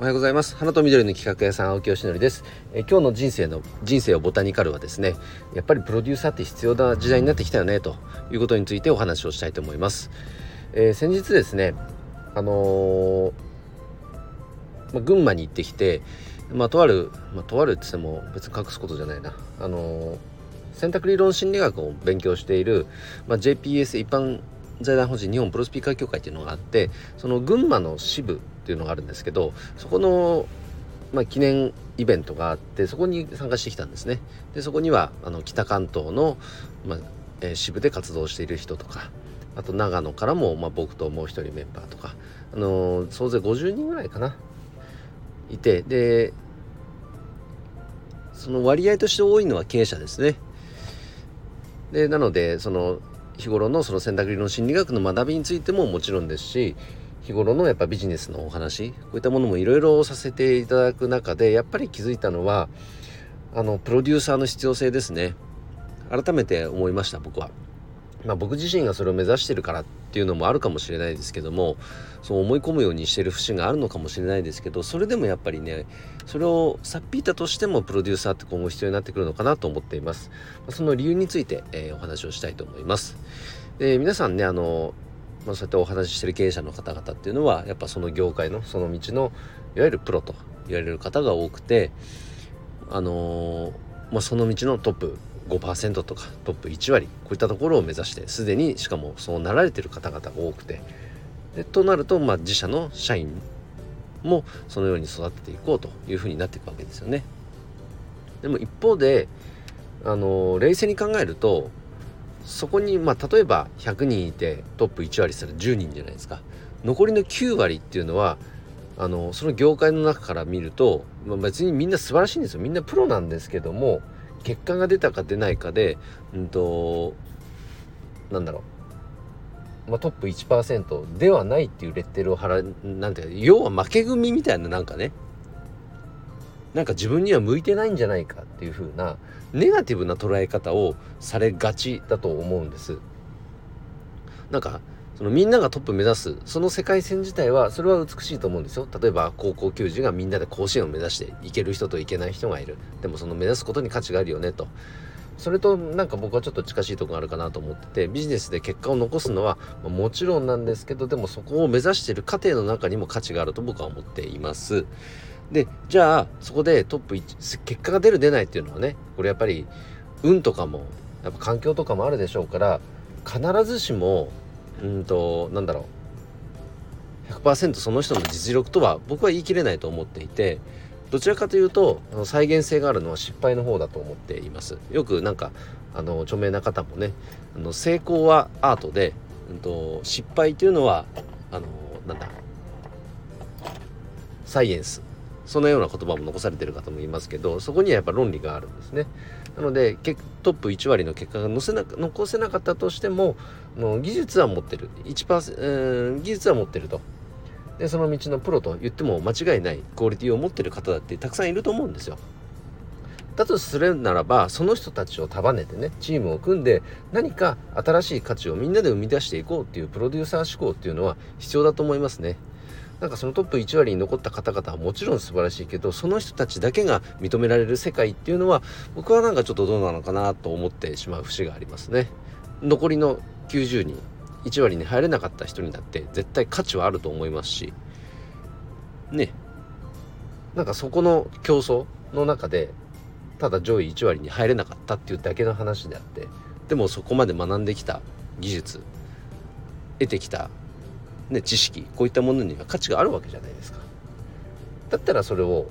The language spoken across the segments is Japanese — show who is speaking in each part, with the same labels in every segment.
Speaker 1: おはようございます。花と緑の企画屋さん青木よしのりです。え今日の人生の人生をボタニカルはですねやっぱりプロデューサーって必要な時代になってきたよねということについてお話をしたいと思います、えー、先日ですねあのー、ま、群馬に行ってきてまとある、ま、とあるって言っても別に隠すことじゃないな。あのー、選択理論心理学を勉強している、ま、JPS 一般財団法人日本プロスピーカー協会っていうのがあってその群馬の支部っていうのがあるんですけどそこの、まあ、記念イベントがあってそこに参加してきたんですね。でそこにはあの北関東の、まあえー、支部で活動している人とかあと長野からも、まあ、僕ともう一人メンバーとか、あのー、総勢50人ぐらいかないてでその割合として多いのは経営者ですね。でなのでその日頃のその選択理論心理学の学びについてももちろんですし日頃のやっぱビジネスのお話こういったものもいろいろさせていただく中でやっぱり気づいたのはあのプロデューサーの必要性ですね。改めて思いました僕は。まあ、僕自身がそれを目指してるからっていうのもあるかもしれないですけどもそう思い込むようにしてる節があるのかもしれないですけどそれでもやっぱりねそれをさっぴいたとしてもプロデューサーって今後必要になってくるのかなと思っています。その理由について、えー、お話をしたいと思います。で皆さんねあのまあ、そうやってお話ししてる経営者の方々っていうのはやっぱその業界のその道のいわゆるプロと言われる方が多くてあのー、まあ、その道のトップ5%とかトップ1割こういったところを目指してすでにしかもそうなられてる方々が多くてでとなると、まあ、自社の社員もそのように育てていこうというふうになっていくわけですよね。でも一方であのー、冷静に考えるとそこにまあ例えば100人いてトップ1割したら10人じゃないですか。残りの9割っていうのはあのその業界の中から見ると、まあ、別にみんな素晴らしいんですよ。みんなプロなんですけども結果が出たか出ないかでうんとなんだろう、まあ、トップ1%ではないっていうレッテルを貼らなんていう要は負け組みたいななんかね。なんか自分には向いてないんじゃないかっていう風なネガティブな捉え方をされがちだと思うんです。なんかそのみんながトップ目指すその世界線自体はそれは美しいと思うんですよ。例えば高校球児がみんなで甲子園を目指していける人といけない人がいる。でもその目指すことに価値があるよねと。それとなんか僕はちょっと近しいとこがあるかなと思っててビジネスで結果を残すのはもちろんなんですけどでもそこを目指している過程の中にも価値があると僕は思っています。でじゃあそこでトップ1結果が出る出ないっていうのはねこれやっぱり運とかもやっぱ環境とかもあるでしょうから必ずしもうんとなんだろう100%その人の実力とは僕は言い切れないと思っていてどちらかというと再現性があるのは失敗の方だと思っています。よくなんかあの著名な方もねあの成功はアートで、うんと、失敗というのはあのなんだサイエンス。そのような言葉も残されてる方もいますけどそこにはやっぱ論理があるんですね。なのでトップ1割の結果が残せな残せなかったとしてもの技術は持ってる1%、技術は持ってると。でその道のプロと言っても間違いないクオリティを持ってる方だってたくさんいると思うんですよ。だとするならばその人たちを束ねてねチームを組んで何か新しい価値をみんなで生み出していこうっていうプロデューサー思考っていうのは必要だと思いますね。なんかそのトップ1割に残った方々はもちろん素晴らしいけどその人たちだけが認められる世界っていうのは僕はなんかちょっとどうなのかなと思ってしまう節がありますね。残りの90人1割に入れなかった人にだって絶対価値はあると思いますしねなんかそこの競争の中でただ上位1割に入れなかったっていうだけの話であってでもそこまで学んできた技術得てきたね、知識こういったものには価値があるわけじゃないですか。だったらそれを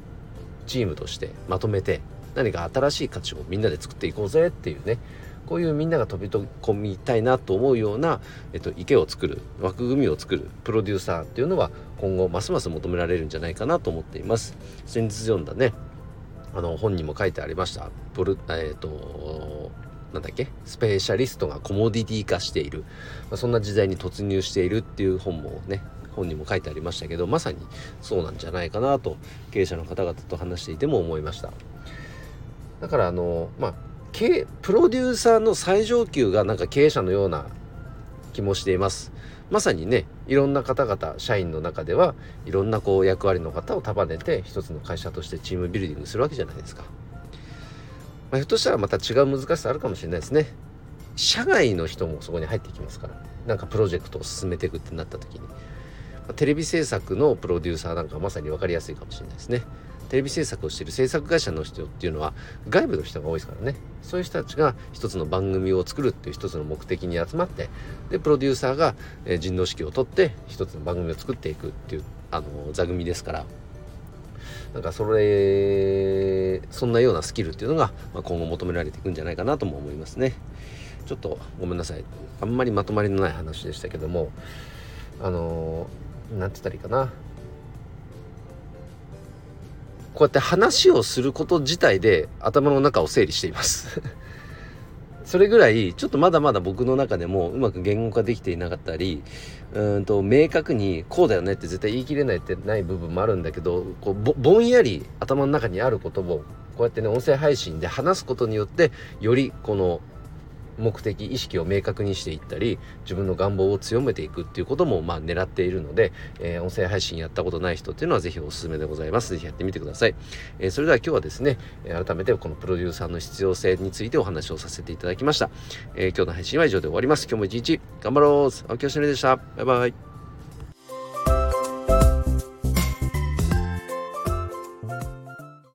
Speaker 1: チームとしてまとめて何か新しい価値をみんなで作っていこうぜっていうねこういうみんなが飛び込みたいなと思うような、えっと、池を作る枠組みを作るプロデューサーっていうのは今後ますます求められるんじゃないかなと思っています。先日読んだねあの本にも書いてありましたプル、えーとなんだっけ？スペシャリストがコモディティ化している、まあ、そんな時代に突入しているっていう本もね本にも書いてありましたけどまさにそうなんじゃないかなと経営者の方々と話していても思いました。だからあのまあプロデューサーの最上級がなんか経営者のような気もしています。まさにねいろんな方々社員の中ではいろんなこう役割の方を束ねて一つの会社としてチームビルディングするわけじゃないですか、まあ、ひょっとしたらまた違う難しさあるかもしれないですね。社外の人もそこに入ってきますから。なんかプロジェクトを進めていくってなった時に、まあ、テレビ制作のプロデューサーなんかまさに分かりやすいかもしれないですね。テレビ制作をしている制作会社の人っていうのは外部の人が多いですからね。そういう人たちが一つの番組を作るっていう一つの目的に集まってでプロデューサーが、え、人道指揮を取って一つの番組を作っていくっていうあの座組ですから。なんかそれそんなようなスキルっていうのが、まあ、今後求められていくんじゃないかなとも思いますね。ちょっとごめんなさい。あんまりまとまりのない話でしたけどもあの何て言ったらいいかな。こうやって話をすること自体で頭の中を整理しています。それぐらいちょっとまだまだ僕の中でもうまく言語化できていなかったりうんと明確にこうだよねって絶対言い切れないってない部分もあるんだけどこうぼんやり頭の中にあることをこうやってね音声配信で話すことによってよりこの目的意識を明確にしていったり自分の願望を強めていくっていうこともまあ狙っているので、えー、音声配信やったことない人っていうのは是非おすすめでございます。是非やってみてください、えー、それでは今日はですね改めてこのプロデューサーの必要性についてお話をさせていただきました、えー、今日の配信は以上で終わります。今日も一日頑張ろう。青木よしのりでした。バイバイ。